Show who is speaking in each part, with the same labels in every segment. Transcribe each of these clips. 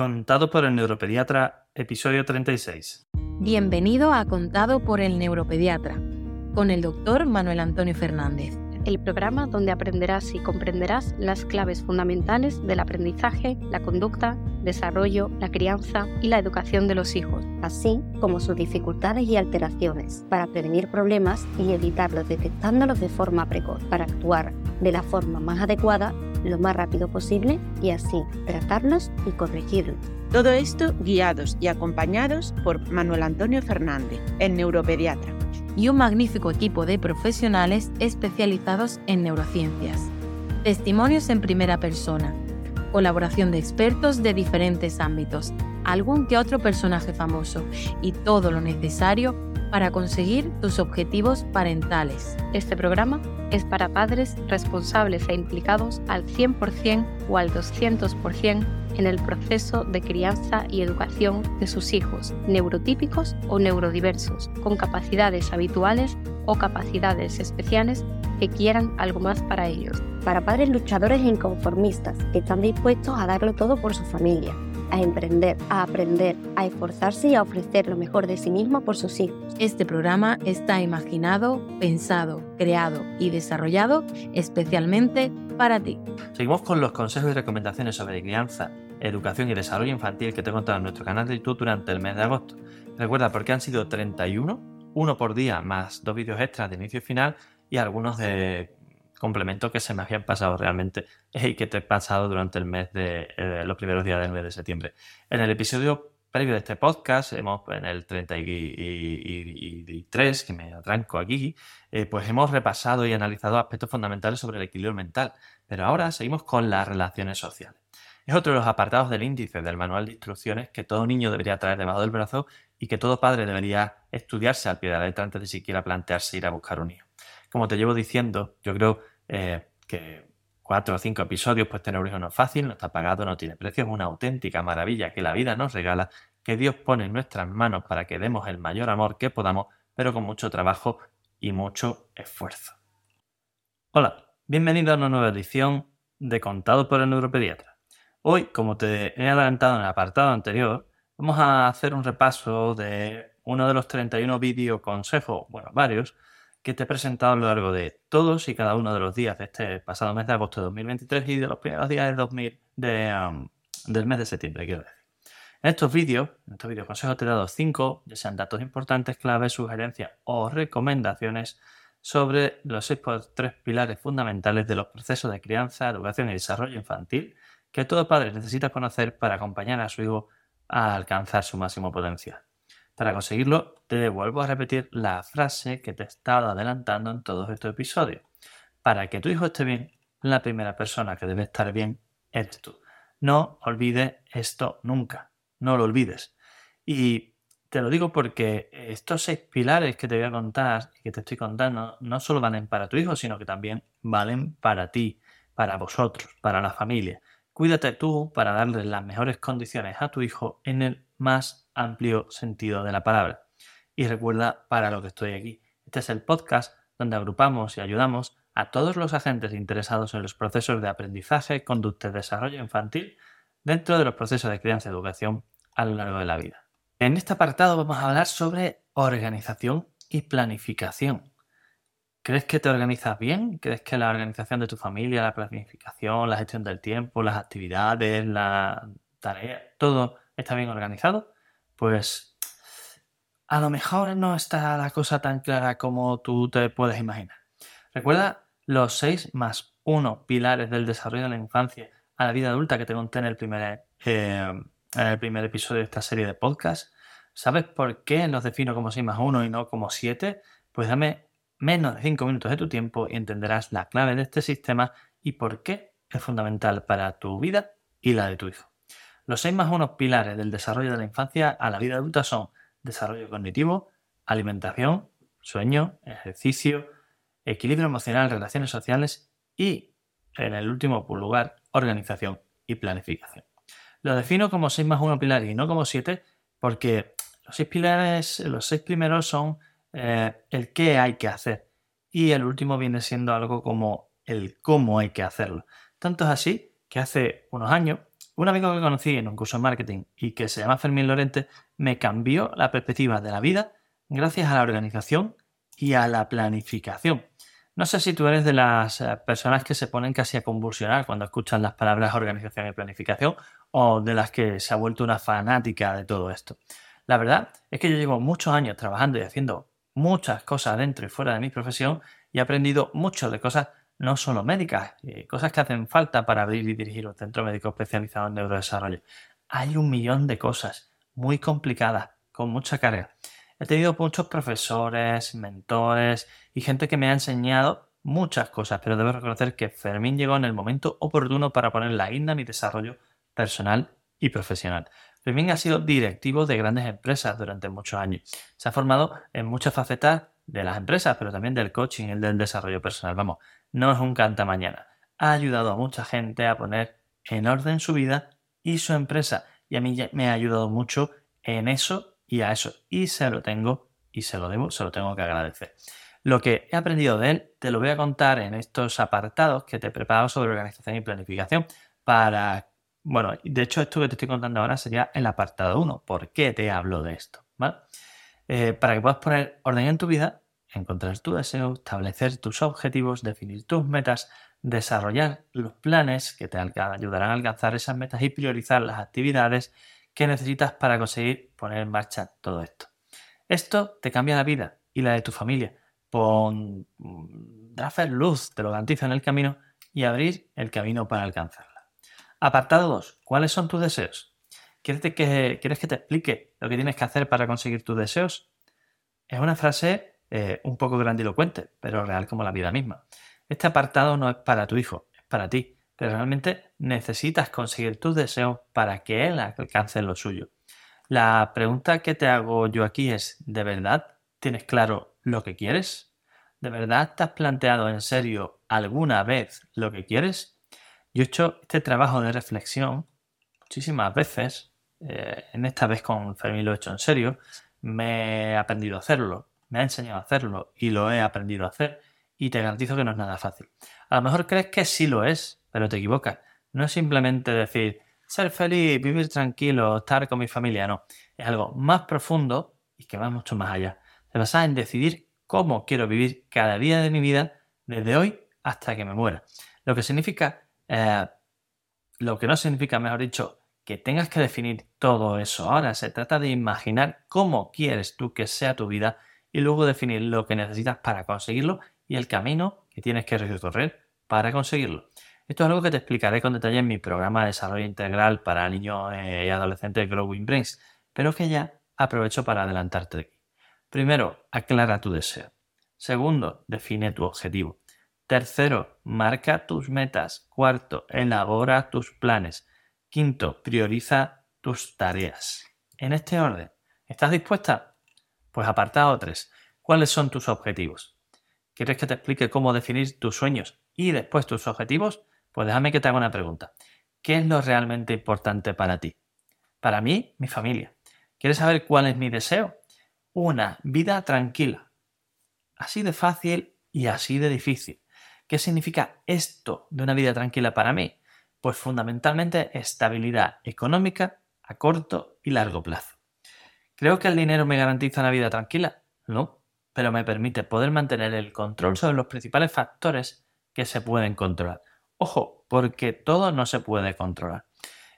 Speaker 1: Contado por el neuropediatra, episodio 36.
Speaker 2: Bienvenido a Contado por el neuropediatra, con el doctor Manuel Antonio Fernández.
Speaker 3: El programa donde aprenderás y comprenderás las claves fundamentales del aprendizaje, la conducta, desarrollo, la crianza y la educación de los hijos,
Speaker 4: así como sus dificultades y alteraciones, para prevenir problemas y evitarlos detectándolos de forma precoz, para actuar de la forma más adecuada lo más rápido posible y así tratarlos y corregirlos.
Speaker 5: Todo esto guiados y acompañados por Manuel Antonio Fernández, el neuropediatra.
Speaker 2: Y un magnífico equipo de profesionales especializados en neurociencias. Testimonios en primera persona. Colaboración de expertos de diferentes ámbitos. Algún que otro personaje famoso. Y todo lo necesario para conseguir tus objetivos parentales.
Speaker 3: Este programa es para padres responsables e implicados al 100% o al 200% en el proceso de crianza y educación de sus hijos, neurotípicos o neurodiversos, con capacidades habituales o capacidades especiales que quieran algo más para ellos.
Speaker 4: Para padres luchadores e inconformistas que están dispuestos a darlo todo por su familia a emprender, a aprender, a esforzarse y a ofrecer lo mejor de sí mismo por sus hijos.
Speaker 2: Este programa está imaginado, pensado, creado y desarrollado especialmente para ti.
Speaker 1: Seguimos con los consejos y recomendaciones sobre crianza, educación y desarrollo infantil que te he contado en nuestro canal de YouTube durante el mes de agosto. Recuerda, porque han sido 31, uno por día, más dos vídeos extras de inicio y final y algunos de complemento que se me habían pasado realmente y que te he pasado durante el mes de eh, los primeros días del mes de septiembre. En el episodio previo de este podcast, hemos, en el 33, que me atranco aquí, eh, pues hemos repasado y analizado aspectos fundamentales sobre el equilibrio mental, pero ahora seguimos con las relaciones sociales. Es otro de los apartados del índice del manual de instrucciones que todo niño debería traer debajo del brazo y que todo padre debería estudiarse al pie de la letra antes de siquiera plantearse ir a buscar un hijo. Como te llevo diciendo, yo creo eh, que cuatro o cinco episodios, pues tener hijo no es fácil, no está pagado, no tiene precio, es una auténtica maravilla que la vida nos regala, que Dios pone en nuestras manos para que demos el mayor amor que podamos, pero con mucho trabajo y mucho esfuerzo. Hola, bienvenido a una nueva edición de Contado por el Neuropediatra. Hoy, como te he adelantado en el apartado anterior, vamos a hacer un repaso de uno de los 31 vídeos consejos, bueno, varios, que te he presentado a lo largo de todos y cada uno de los días de este pasado mes de agosto de 2023 y de los primeros días de 2000 um, del mes de septiembre, quiero decir. En estos vídeos, en estos vídeos consejos te he dado cinco, ya sean datos importantes, claves, sugerencias o recomendaciones sobre los seis tres pilares fundamentales de los procesos de crianza, educación y desarrollo infantil que todo padre necesita conocer para acompañar a su hijo a alcanzar su máximo potencial. Para conseguirlo, te vuelvo a repetir la frase que te he estado adelantando en todos estos episodios. Para que tu hijo esté bien, la primera persona que debe estar bien eres tú. No olvides esto nunca. No lo olvides. Y te lo digo porque estos seis pilares que te voy a contar y que te estoy contando no solo valen para tu hijo, sino que también valen para ti, para vosotros, para la familia. Cuídate tú para darle las mejores condiciones a tu hijo en el más amplio sentido de la palabra. Y recuerda para lo que estoy aquí. Este es el podcast donde agrupamos y ayudamos a todos los agentes interesados en los procesos de aprendizaje, conducta y desarrollo infantil dentro de los procesos de crianza y educación a lo largo de la vida. En este apartado vamos a hablar sobre organización y planificación. ¿Crees que te organizas bien? ¿Crees que la organización de tu familia, la planificación, la gestión del tiempo, las actividades, la tarea, todo está bien organizado? Pues a lo mejor no está la cosa tan clara como tú te puedes imaginar. Recuerda los seis más uno pilares del desarrollo de la infancia a la vida adulta que te conté en el primer, eh, en el primer episodio de esta serie de podcast. ¿Sabes por qué los defino como 6 más 1 y no como 7? Pues dame menos de 5 minutos de tu tiempo y entenderás la clave de este sistema y por qué es fundamental para tu vida y la de tu hijo. Los 6 más 1 pilares del desarrollo de la infancia a la vida adulta son desarrollo cognitivo, alimentación, sueño, ejercicio, equilibrio emocional, relaciones sociales y, en el último lugar, organización y planificación. Lo defino como 6 más 1 pilares y no como 7 porque los 6 pilares, los 6 primeros son eh, el qué hay que hacer. Y el último viene siendo algo como el cómo hay que hacerlo. Tanto es así que hace unos años Un amigo que conocí en un curso de marketing y que se llama Fermín Lorente me cambió la perspectiva de la vida gracias a la organización y a la planificación. No sé si tú eres de las eh, personas que se ponen casi a convulsionar cuando escuchan las palabras organización y planificación o de las que se ha vuelto una fanática de todo esto. La verdad es que yo llevo muchos años trabajando y haciendo muchas cosas dentro y fuera de mi profesión y he aprendido mucho de cosas no solo médicas, eh, cosas que hacen falta para abrir y dirigir un centro médico especializado en neurodesarrollo. Hay un millón de cosas muy complicadas, con mucha carga. He tenido muchos profesores, mentores y gente que me ha enseñado muchas cosas, pero debo reconocer que Fermín llegó en el momento oportuno para poner la guinda en mi desarrollo personal y profesional. Fermín ha sido directivo de grandes empresas durante muchos años. Se ha formado en muchas facetas de las empresas, pero también del coaching y del desarrollo personal. Vamos, no es un canta mañana. Ha ayudado a mucha gente a poner en orden su vida y su empresa. Y a mí me ha ayudado mucho en eso y a eso. Y se lo tengo y se lo debo, se lo tengo que agradecer. Lo que he aprendido de él te lo voy a contar en estos apartados que te he preparado sobre organización y planificación para... Bueno, de hecho esto que te estoy contando ahora sería el apartado 1. ¿Por qué te hablo de esto? Eh, para que puedas poner orden en tu vida encontrar tu deseo, establecer tus objetivos, definir tus metas, desarrollar los planes que te ayudarán a alcanzar esas metas y priorizar las actividades que necesitas para conseguir poner en marcha todo esto. Esto te cambia la vida y la de tu familia. Pon, mm, hacer luz, te lo garantizo en el camino y abrir el camino para alcanzarla. Apartado 2. ¿Cuáles son tus deseos? ¿Quieres que, ¿Quieres que te explique lo que tienes que hacer para conseguir tus deseos? Es una frase eh, un poco grandilocuente, pero real como la vida misma. Este apartado no es para tu hijo, es para ti, pero realmente necesitas conseguir tus deseos para que él alcance lo suyo. La pregunta que te hago yo aquí es, ¿de verdad tienes claro lo que quieres? ¿De verdad te has planteado en serio alguna vez lo que quieres? Yo he hecho este trabajo de reflexión muchísimas veces, eh, en esta vez con Fermín lo he hecho en serio, me he aprendido a hacerlo me ha enseñado a hacerlo y lo he aprendido a hacer y te garantizo que no es nada fácil. A lo mejor crees que sí lo es, pero te equivocas. No es simplemente decir ser feliz, vivir tranquilo, estar con mi familia, no. Es algo más profundo y que va mucho más allá. Se basa en decidir cómo quiero vivir cada día de mi vida desde hoy hasta que me muera. Lo que significa, eh, lo que no significa, mejor dicho, que tengas que definir todo eso. Ahora se trata de imaginar cómo quieres tú que sea tu vida y luego definir lo que necesitas para conseguirlo y el camino que tienes que recorrer para conseguirlo. Esto es algo que te explicaré con detalle en mi programa de desarrollo integral para niños eh, y adolescentes Growing Brains, pero que ya aprovecho para adelantarte aquí. Primero, aclara tu deseo. Segundo, define tu objetivo. Tercero, marca tus metas. Cuarto, elabora tus planes. Quinto, prioriza tus tareas. En este orden, ¿estás dispuesta? Pues apartado 3. ¿Cuáles son tus objetivos? ¿Quieres que te explique cómo definir tus sueños y después tus objetivos? Pues déjame que te haga una pregunta. ¿Qué es lo realmente importante para ti? Para mí, mi familia. ¿Quieres saber cuál es mi deseo? Una vida tranquila. Así de fácil y así de difícil. ¿Qué significa esto de una vida tranquila para mí? Pues fundamentalmente estabilidad económica a corto y largo plazo. ¿Creo que el dinero me garantiza una vida tranquila? No, pero me permite poder mantener el control sobre los principales factores que se pueden controlar. Ojo, porque todo no se puede controlar.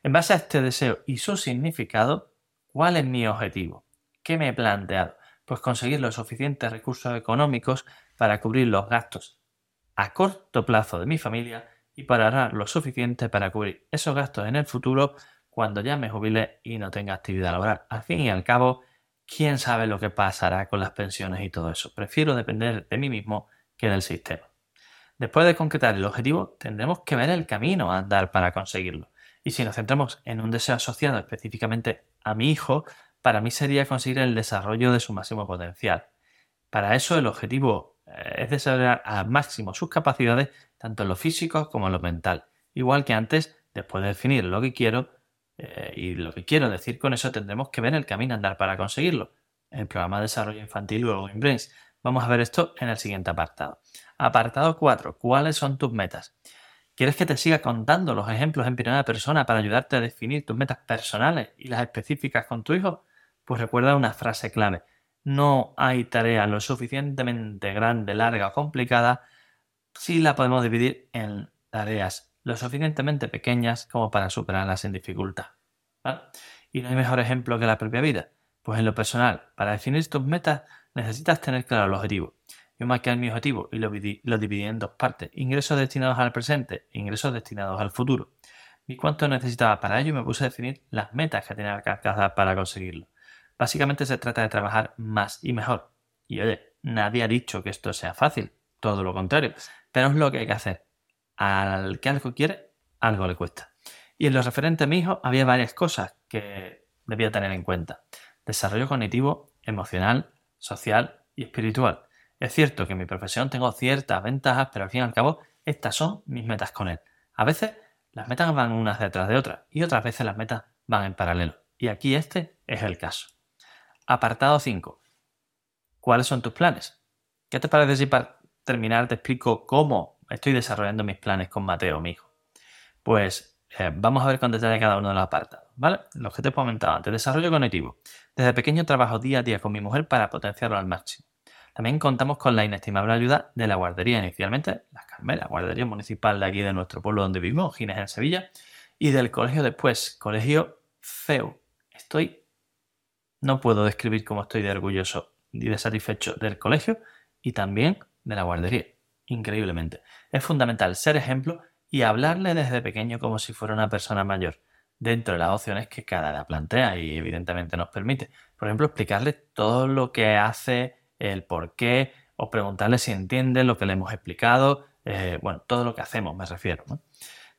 Speaker 1: En base a este deseo y su significado, ¿cuál es mi objetivo? ¿Qué me he planteado? Pues conseguir los suficientes recursos económicos para cubrir los gastos a corto plazo de mi familia y para ahorrar lo suficiente para cubrir esos gastos en el futuro cuando ya me jubile y no tenga actividad laboral. Al fin y al cabo, quién sabe lo que pasará con las pensiones y todo eso. Prefiero depender de mí mismo que del sistema. Después de concretar el objetivo, tendremos que ver el camino a andar para conseguirlo. Y si nos centramos en un deseo asociado específicamente a mi hijo, para mí sería conseguir el desarrollo de su máximo potencial. Para eso el objetivo eh, es desarrollar al máximo sus capacidades, tanto en lo físico como en lo mental. Igual que antes, después de definir lo que quiero, eh, y lo que quiero decir con eso, tendremos que ver el camino a andar para conseguirlo. El programa de desarrollo infantil en Brains. Vamos a ver esto en el siguiente apartado. Apartado 4. ¿Cuáles son tus metas? ¿Quieres que te siga contando los ejemplos en primera persona para ayudarte a definir tus metas personales y las específicas con tu hijo? Pues recuerda una frase clave. No hay tarea lo suficientemente grande, larga o complicada si la podemos dividir en tareas lo suficientemente pequeñas como para superarlas sin dificultad. Y no hay mejor ejemplo que la propia vida. Pues en lo personal, para definir tus metas necesitas tener claro el objetivo. Yo marqué mi objetivo y lo, lo dividí en dos partes. Ingresos destinados al presente, ingresos destinados al futuro. ¿Y cuánto necesitaba para ello? Y me puse a definir las metas que tenía que alcanzar para conseguirlo. Básicamente se trata de trabajar más y mejor. Y oye, nadie ha dicho que esto sea fácil, todo lo contrario, pero es lo que hay que hacer. Al que algo quiere, algo le cuesta. Y en lo referente a mi hijo había varias cosas que debía tener en cuenta. Desarrollo cognitivo, emocional, social y espiritual. Es cierto que en mi profesión tengo ciertas ventajas, pero al fin y al cabo estas son mis metas con él. A veces las metas van unas detrás de otras y otras veces las metas van en paralelo. Y aquí este es el caso. Apartado 5. ¿Cuáles son tus planes? ¿Qué te parece si para terminar te explico cómo estoy desarrollando mis planes con Mateo, mi hijo? Pues eh, vamos a ver con detalle cada uno de los apartados, ¿vale? Los que te he comentado antes. Desarrollo cognitivo. Desde pequeño trabajo día a día con mi mujer para potenciarlo al máximo. También contamos con la inestimable ayuda de la guardería, inicialmente la Carmela, guardería municipal de aquí de nuestro pueblo donde vivimos, Gines en Sevilla, y del colegio después, colegio CEU. Estoy no puedo describir cómo estoy de orgulloso y de satisfecho del colegio y también de la guardería. Increíblemente. Es fundamental ser ejemplo y hablarle desde pequeño como si fuera una persona mayor, dentro de las opciones que cada edad plantea y evidentemente nos permite. Por ejemplo, explicarle todo lo que hace, el por qué, o preguntarle si entiende lo que le hemos explicado, eh, bueno, todo lo que hacemos me refiero.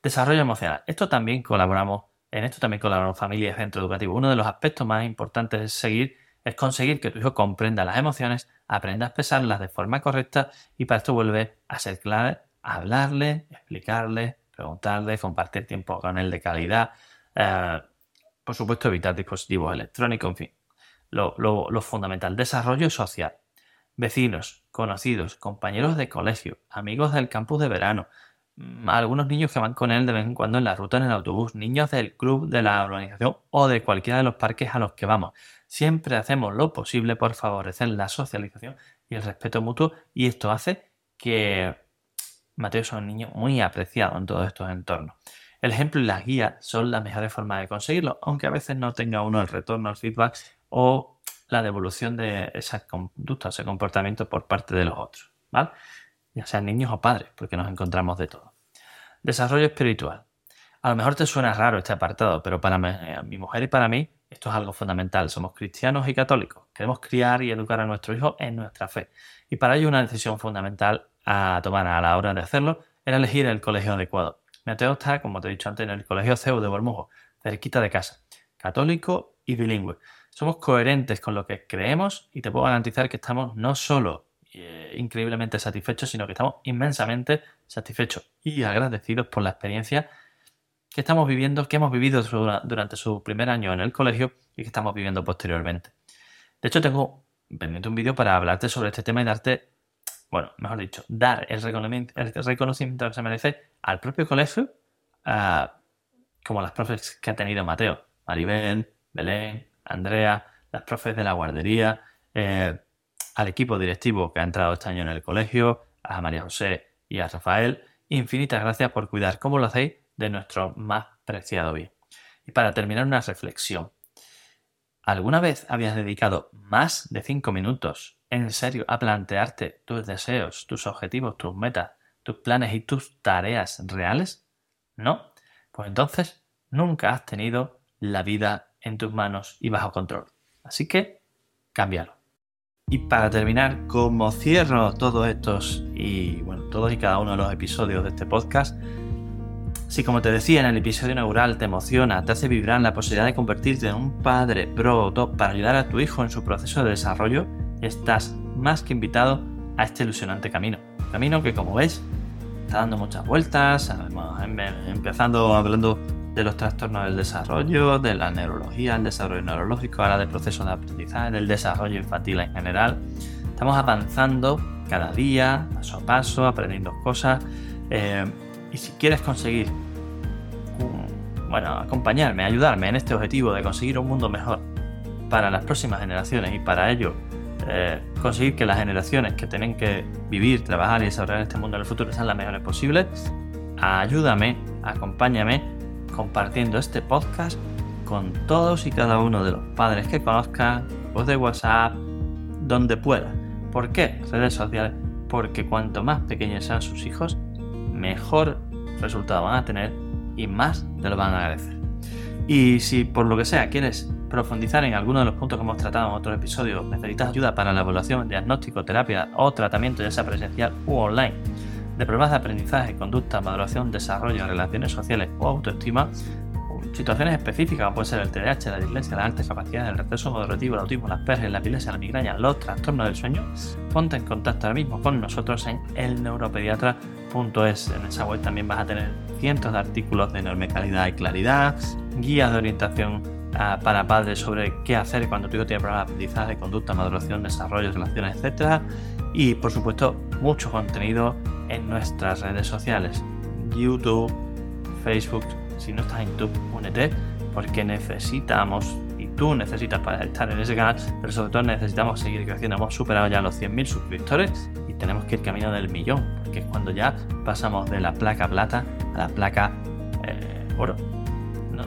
Speaker 1: Desarrollo emocional. Esto también colaboramos en esto también colaboran familias y centro educativo. Uno de los aspectos más importantes es seguir es conseguir que tu hijo comprenda las emociones, aprenda a expresarlas de forma correcta y para esto vuelve a ser clave hablarle, explicarle, preguntarle, compartir tiempo con él de calidad, eh, por supuesto evitar dispositivos electrónicos, en fin. Lo, lo fundamental, desarrollo social. Vecinos, conocidos, compañeros de colegio, amigos del campus de verano, Mm, algunos niños que van con él de vez en cuando en la ruta en el autobús, niños del club de la organización o de cualquiera de los parques a los que vamos. Siempre hacemos lo posible por favorecer la socialización y el respeto mutuo y esto hace que Mateo sea un niño muy apreciado en todos estos entornos. El ejemplo y las guías son las mejores formas de conseguirlo, aunque a veces no tenga uno el retorno, el feedback o la devolución de esas conductas, ese comportamiento por parte de los otros. ¿vale? ya sean niños o padres, porque nos encontramos de todo. Desarrollo espiritual. A lo mejor te suena raro este apartado, pero para eh, mi mujer y para mí esto es algo fundamental. Somos cristianos y católicos. Queremos criar y educar a nuestro hijo en nuestra fe. Y para ello una decisión fundamental a tomar a la hora de hacerlo era elegir el colegio adecuado. Mateo está, como te he dicho antes, en el colegio CEU de Bormujo, cerquita de casa. Católico y bilingüe. Somos coherentes con lo que creemos y te puedo garantizar que estamos no solo eh, increíblemente satisfechos, sino que estamos inmensamente satisfechos y agradecidos por la experiencia que estamos viviendo, que hemos vivido durante su primer año en el colegio y que estamos viviendo posteriormente. De hecho, tengo pendiente un vídeo para hablarte sobre este tema y darte, bueno, mejor dicho, dar el reconocimiento, que se merece al propio colegio, como las profes que ha tenido Mateo, Maribel, Belén, Andrea, las profes de la guardería, eh, al equipo directivo que ha entrado este año en el colegio, a María José y a Rafael, infinitas gracias por cuidar, como lo hacéis, de nuestro más preciado bien. Y para terminar, una reflexión. ¿Alguna vez habías dedicado más de cinco minutos en serio a plantearte tus deseos, tus objetivos, tus metas, tus planes y tus tareas reales? ¿No? Pues entonces nunca has tenido la vida en tus manos y bajo control. Así que cámbialo. Y para terminar, como cierro todos estos y bueno, todos y cada uno de los episodios de este podcast, si como te decía en el episodio inaugural te emociona, te hace vibrar la posibilidad de convertirte en un padre pro top para ayudar a tu hijo en su proceso de desarrollo, estás más que invitado a este ilusionante camino. Camino que como ves está dando muchas vueltas, empezando hablando de los trastornos del desarrollo, de la neurología, el desarrollo neurológico, ahora del proceso de aprendizaje, del desarrollo infantil en general. Estamos avanzando cada día, paso a paso, aprendiendo cosas. Eh, Y si quieres conseguir, bueno, acompañarme, ayudarme en este objetivo de conseguir un mundo mejor para las próximas generaciones y para ello eh, conseguir que las generaciones que tienen que vivir, trabajar y desarrollar este mundo en el futuro sean las mejores posibles, ayúdame, acompáñame compartiendo este podcast con todos y cada uno de los padres que conozcan, voz de WhatsApp, donde pueda. ¿Por qué? Redes sociales. Porque cuanto más pequeños sean sus hijos, mejor resultado van a tener y más te lo van a agradecer. Y si por lo que sea quieres profundizar en alguno de los puntos que hemos tratado en otros episodios, necesitas ayuda para la evaluación, diagnóstico, terapia o tratamiento ya sea presencial u online, de pruebas de aprendizaje, conducta, maduración, desarrollo, relaciones sociales o autoestima, situaciones específicas como puede ser el TDAH, la dislexia, las altas capacidades, el retraso moderativo, el autismo, las PERS, la epilepsia, la migraña, los trastornos del sueño, ponte en contacto ahora mismo con nosotros en elneuropediatra.es. En esa web también vas a tener cientos de artículos de enorme calidad y claridad, guías de orientación ah, para padres sobre qué hacer cuando tu hijo tiene problemas de aprendizaje, conducta, maduración, desarrollo, relaciones, etc. Y por supuesto, mucho contenido en nuestras redes sociales, YouTube, Facebook, si no estás en YouTube, únete, porque necesitamos, y tú necesitas para estar en ese canal, pero sobre todo necesitamos seguir creciendo. Hemos superado ya los 100.000 suscriptores y tenemos que ir camino del millón, porque es cuando ya pasamos de la placa plata a la placa eh, oro.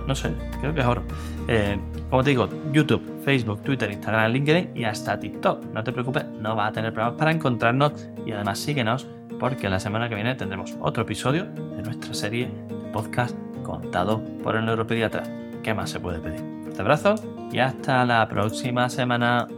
Speaker 1: No, sé, creo que es oro. Eh, como te digo, YouTube, Facebook, Twitter, Instagram, LinkedIn y hasta TikTok. No te preocupes, no vas a tener problemas para encontrarnos y además síguenos porque la semana que viene tendremos otro episodio de nuestra serie de podcast contado por el neuropediatra. ¿Qué más se puede pedir? Un abrazo y hasta la próxima semana.